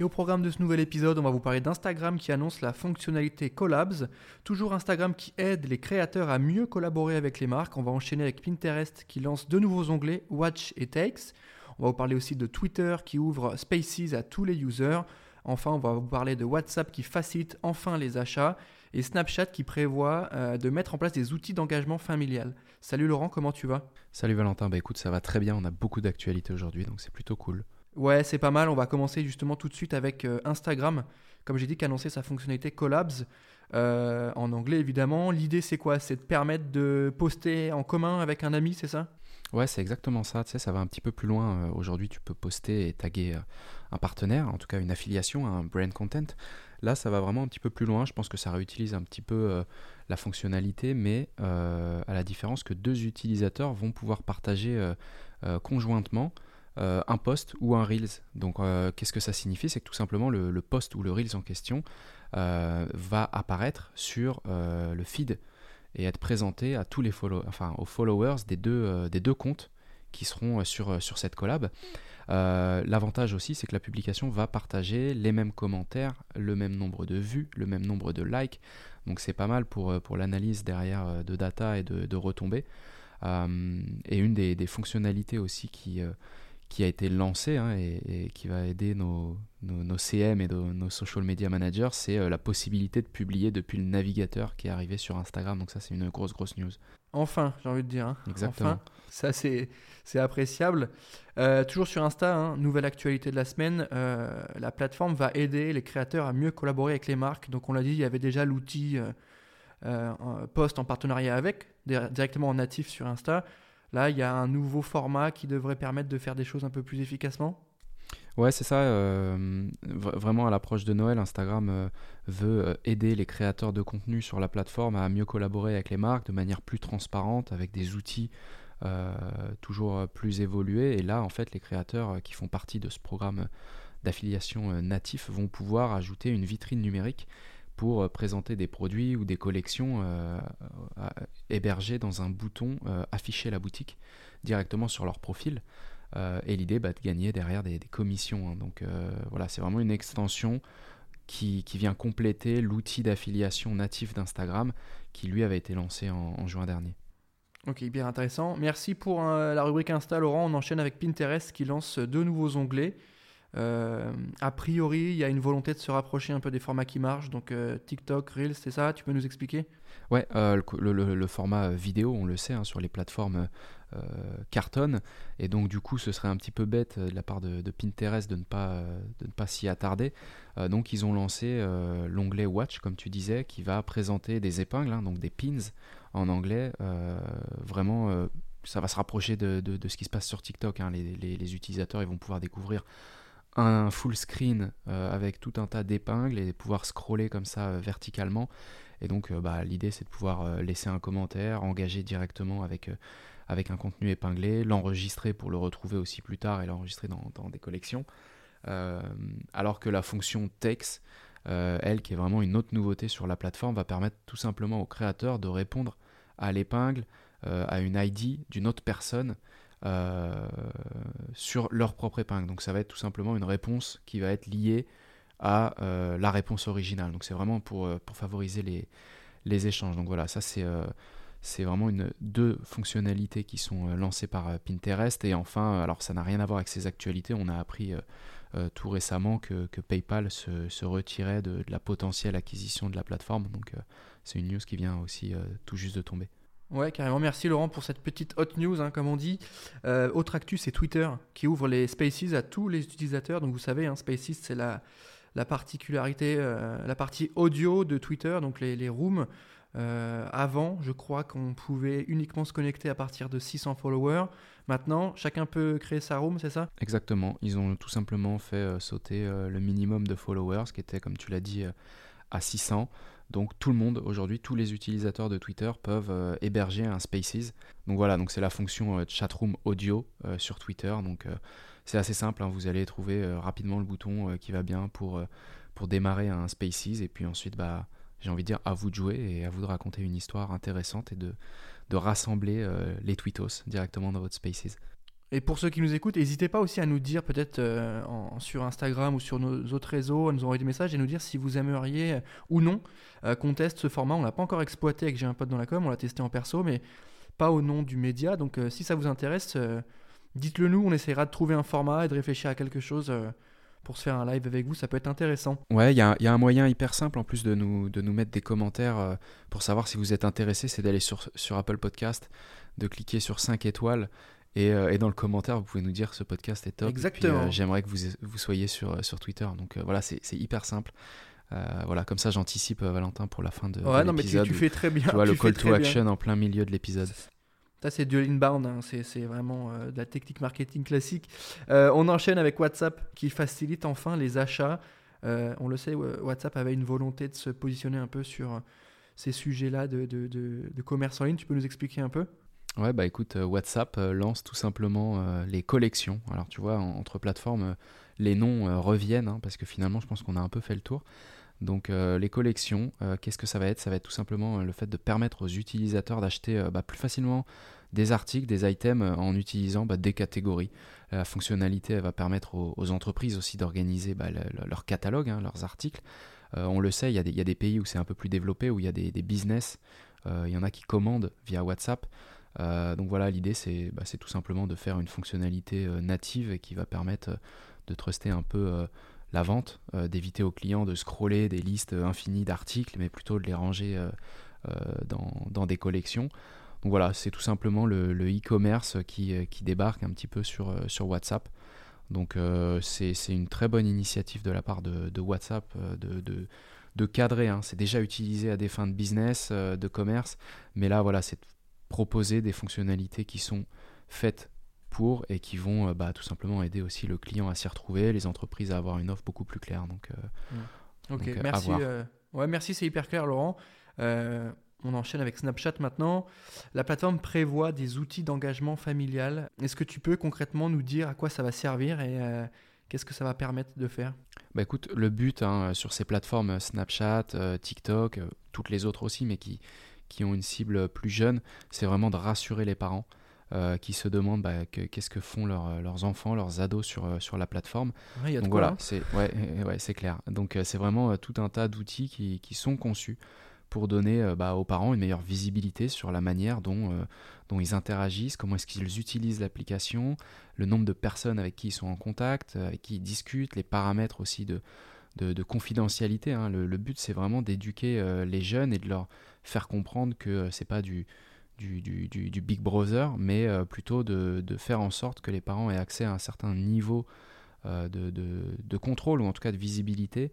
et au programme de ce nouvel épisode, on va vous parler d'Instagram qui annonce la fonctionnalité Collabs. Toujours Instagram qui aide les créateurs à mieux collaborer avec les marques. On va enchaîner avec Pinterest qui lance deux nouveaux onglets, Watch et Takes. On va vous parler aussi de Twitter qui ouvre Spaces à tous les users. Enfin, on va vous parler de WhatsApp qui facilite enfin les achats et Snapchat qui prévoit euh, de mettre en place des outils d'engagement familial. Salut Laurent, comment tu vas? Salut Valentin, bah écoute, ça va très bien, on a beaucoup d'actualités aujourd'hui, donc c'est plutôt cool. Ouais, c'est pas mal. On va commencer justement tout de suite avec euh, Instagram. Comme j'ai dit, qui a annoncé sa fonctionnalité Collabs. Euh, en anglais évidemment. L'idée c'est quoi? C'est de permettre de poster en commun avec un ami, c'est ça? Ouais, c'est exactement ça. Tu sais, ça va un petit peu plus loin. Euh, aujourd'hui, tu peux poster et taguer un partenaire, en tout cas une affiliation, un brand content. Là, ça va vraiment un petit peu plus loin. Je pense que ça réutilise un petit peu la fonctionnalité, mais à la différence que deux utilisateurs vont pouvoir partager conjointement euh, un post ou un Reels. Donc, euh, qu'est-ce que ça signifie? C'est que tout simplement, le, post ou le Reels en question euh, va apparaître sur le feed et être présenté à tous les enfin, aux followers des deux, des comptes qui seront sur, cette collab. L'avantage aussi, c'est que la publication va partager les mêmes commentaires, le même nombre de vues, le même nombre de likes. Donc c'est pas mal pour, l'analyse derrière de data et de, retombées. et une des, fonctionnalités aussi qui, qui a été lancé hein, et, qui va aider nos, nos, CM et nos, social media managers, c'est euh, la possibilité de publier depuis le navigateur qui est arrivé sur Instagram. Donc ça, c'est une grosse, grosse news. Enfin, j'ai envie de dire. Hein. Exactement. Enfin, ça, c'est, c'est appréciable. Euh, toujours sur Insta, hein, nouvelle actualité de la semaine, euh, la plateforme va aider les créateurs à mieux collaborer avec les marques. Donc on l'a dit, il y avait déjà l'outil post en partenariat avec, directement en natif sur Insta. Là, il y a un nouveau format qui devrait permettre de faire des choses un peu plus efficacement Ouais, c'est ça. Euh, vraiment, à l'approche de Noël, Instagram euh, veut euh, aider les créateurs de contenu sur la plateforme à mieux collaborer avec les marques de manière plus transparente, avec des outils toujours plus évolués. Et là, en fait, les créateurs qui font partie de ce programme d'affiliation natif vont pouvoir ajouter une vitrine numérique pour euh, présenter des produits ou des collections euh, hébergées dans un bouton euh, afficher la boutique directement sur leur profil. et l'idée bah, de gagner derrière des, commissions. Hein. Donc voilà, c'est vraiment une extension qui, vient compléter l'outil d'affiliation natif d'Instagram qui lui avait été lancé en, juin dernier. Ok, bien intéressant. Merci pour la rubrique Insta, Laurent. On enchaîne avec Pinterest qui lance deux nouveaux onglets. Euh, a priori, il y a une volonté de se rapprocher un peu des formats qui marchent, donc euh, TikTok, Reels, c'est ça? Tu peux nous expliquer? Ouais, euh, le, format vidéo, on le sait, hein, sur les plateformes cartonne, et donc du coup, ce serait un petit peu bête de la part de, Pinterest de ne pas, de ne pas s'y attarder. donc, ils ont lancé l'onglet Watch, comme tu disais, qui va présenter des épingles, hein, donc des pins en anglais, vraiment ça va se rapprocher de, ce qui se passe sur TikTok. Hein. Les, utilisateurs ils vont pouvoir découvrir un full screen euh, avec tout un tas d'épingles et pouvoir scroller comme ça euh, verticalement. Et donc euh, bah, l'idée c'est de pouvoir laisser un commentaire, engager directement avec, avec un contenu épinglé, l'enregistrer pour le retrouver aussi plus tard et l'enregistrer dans, des collections. alors que la fonction text, elle qui est vraiment une autre nouveauté sur la plateforme, va permettre tout simplement aux créateurs de répondre à l'épingle, à une ID d'une autre personne sur leur propre épingle. Donc ça va être tout simplement une réponse qui va être liée à euh, la réponse originale. Donc c'est vraiment pour, euh, pour favoriser les, les échanges. Donc voilà, ça c'est c'est vraiment une, deux fonctionnalités qui sont lancées par Pinterest. Et enfin, alors ça n'a rien à voir avec ces actualités, on a appris tout récemment que, que PayPal se, se retirait de, la potentielle acquisition de la plateforme. Donc c'est une news qui vient aussi tout juste de tomber. Ouais, carrément. Merci Laurent pour cette petite hot news, hein, comme on dit. Euh, autre actu, c'est Twitter qui ouvre les Spaces à tous les utilisateurs. Donc vous savez, hein, Spaces, c'est la, la particularité, euh, la partie audio de Twitter, donc les, les rooms. Euh, avant, je crois qu'on pouvait uniquement se connecter à partir de 600 followers. Maintenant, chacun peut créer sa room, c'est ça? Exactement. Ils ont tout simplement fait sauter le minimum de followers, qui était, comme tu l'as dit, à 600. Donc tout le monde aujourd'hui, tous les utilisateurs de Twitter peuvent héberger un Spaces. Donc voilà, donc c'est la fonction chatroom audio sur Twitter. Donc c'est assez simple, hein. vous allez trouver rapidement le bouton qui va bien pour, pour démarrer un Spaces et puis ensuite bah j'ai envie de dire à vous de jouer et à vous de raconter une histoire intéressante et de, de rassembler les tweetos directement dans votre Spaces. Et pour ceux qui nous écoutent, n'hésitez pas aussi à nous dire peut-être euh, sur Instagram ou sur nos autres réseaux, à nous envoyer des messages et nous dire si vous aimeriez euh, ou non euh, qu'on teste ce format. On l'a pas encore exploité avec J'ai un pote dans la com, on l'a testé en perso, mais pas au nom du média. Donc si ça vous intéresse, dites-le nous, on essaiera de trouver un format et de réfléchir à quelque chose pour se faire un live avec vous, ça peut être intéressant. Ouais, il y, y, a un moyen hyper simple en plus de nous, de nous mettre des commentaires pour savoir si vous êtes intéressé, c'est d'aller sur, sur Apple Podcast, de cliquer sur 5 étoiles euh, et, dans le commentaire, vous pouvez nous dire ce podcast est top. Exactement. Euh, j'aimerais que vous, vous soyez sur, euh, sur Twitter. Donc voilà, c'est hyper simple. voilà, comme ça j'anticipe Valentin pour la fin de, ouais, non, mais tu, fais très bien. Tu vois le call to action en plein milieu de l'épisode. Ça, c'est de l'inbound, hein. c'est vraiment de la technique marketing classique. on enchaîne avec WhatsApp qui facilite enfin les achats. on le sait, WhatsApp avait une volonté de se positionner un peu sur ces sujets-là de, de, de, commerce en ligne. Tu peux nous expliquer un peu? Ouais, bah écoute, euh, WhatsApp euh, lance tout simplement euh, les collections. Alors tu vois, entre plateformes, les noms reviennent, hein, parce que finalement, je pense qu'on a un peu fait le tour. Donc les collections, qu'est-ce que ça va être? Ça va être tout simplement le fait de permettre aux utilisateurs d'acheter bah, plus facilement des articles, des items en utilisant bah, des catégories. La fonctionnalité elle va permettre aux, entreprises aussi d'organiser bah, leur catalogue, hein, leurs articles. on le sait, il y, a des pays où c'est un peu plus développé, où il y a des business, il y en a qui commandent via WhatsApp. Euh, donc voilà, l'idée bah, c'est tout simplement de faire une fonctionnalité euh, native qui va permettre euh, de truster un peu la vente, d'éviter aux clients de scroller des listes infinies d'articles, mais plutôt de les ranger dans, des collections. Donc voilà, c'est tout simplement le e-commerce qui, débarque un petit peu sur, WhatsApp. Donc c'est une très bonne initiative de la part de, WhatsApp de, de, cadrer. Hein. C'est déjà utilisé à des fins de business, de commerce, mais là voilà, c'est proposer des fonctionnalités qui sont faites pour et qui vont euh, bah, tout simplement aider aussi le client à s'y retrouver, les entreprises à avoir une offre beaucoup plus claire. Donc, euh, mmh. ok, euh, merci. ouais, merci, c'est hyper clair, Laurent. on enchaîne avec Snapchat maintenant. La plateforme prévoit des outils d'engagement familial. Est-ce que tu peux concrètement nous dire à quoi ça va servir et qu'est-ce que ça va permettre de faire? Bah écoute, le but hein, sur ces plateformes Snapchat, TikTok, toutes les autres aussi, mais qui, qui ont une cible plus jeune, c'est vraiment de rassurer les parents euh, qui se demandent bah, qu'est-ce que font leurs enfants, leurs ados sur, euh, sur la plateforme. y a Donc voilà, hein. c'est ouais, clair. Donc euh, c'est vraiment tout un tas d'outils qui, qui, sont conçus pour donner bah, aux parents une meilleure visibilité sur la manière dont, dont ils interagissent, comment est-ce qu'ils utilisent l'application, le nombre de personnes avec qui ils sont en contact, avec qui ils discutent, les paramètres aussi de, de, confidentialité. Hein. Le, but, c'est vraiment d'éduquer les jeunes et de leur faire comprendre que euh, c'est pas du, du, Big Brother, mais euh, plutôt de, de, faire en sorte que les parents aient accès à un certain niveau euh, de, de, contrôle ou en tout cas de visibilité,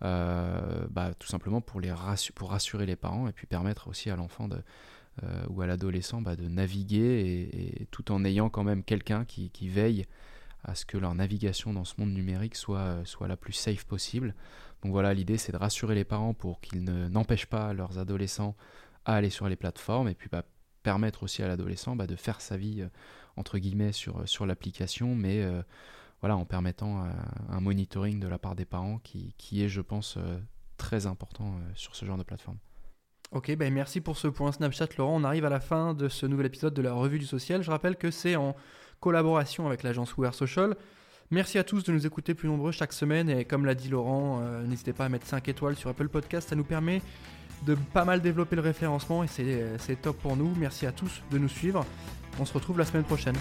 bah, tout simplement pour, les pour rassurer les parents et puis permettre aussi à l'enfant ou à l'adolescent bah, de naviguer et, tout en ayant quand même quelqu'un qui, veille à ce que leur navigation dans ce monde numérique soit, soit la plus safe possible. Donc voilà, l'idée c'est de rassurer les parents pour qu'ils n'empêchent pas leurs adolescents à aller sur les plateformes et puis bah, permettre aussi à l'adolescent bah, de faire sa vie euh, entre guillemets sur, euh, sur l'application, mais euh, voilà, en permettant un monitoring de la part des parents qui, qui est, je pense, très important sur ce genre de plateforme. Ok, ben merci pour ce point Snapchat, Laurent. On arrive à la fin de ce nouvel épisode de la revue du social. Je rappelle que c'est en collaboration avec l'agence Wear Social. Merci à tous de nous écouter plus nombreux chaque semaine et comme l'a dit Laurent, euh, n'hésitez pas à mettre 5 étoiles sur Apple Podcast, ça nous permet de pas mal développer le référencement et c'est top pour nous. Merci à tous de nous suivre. On se retrouve la semaine prochaine.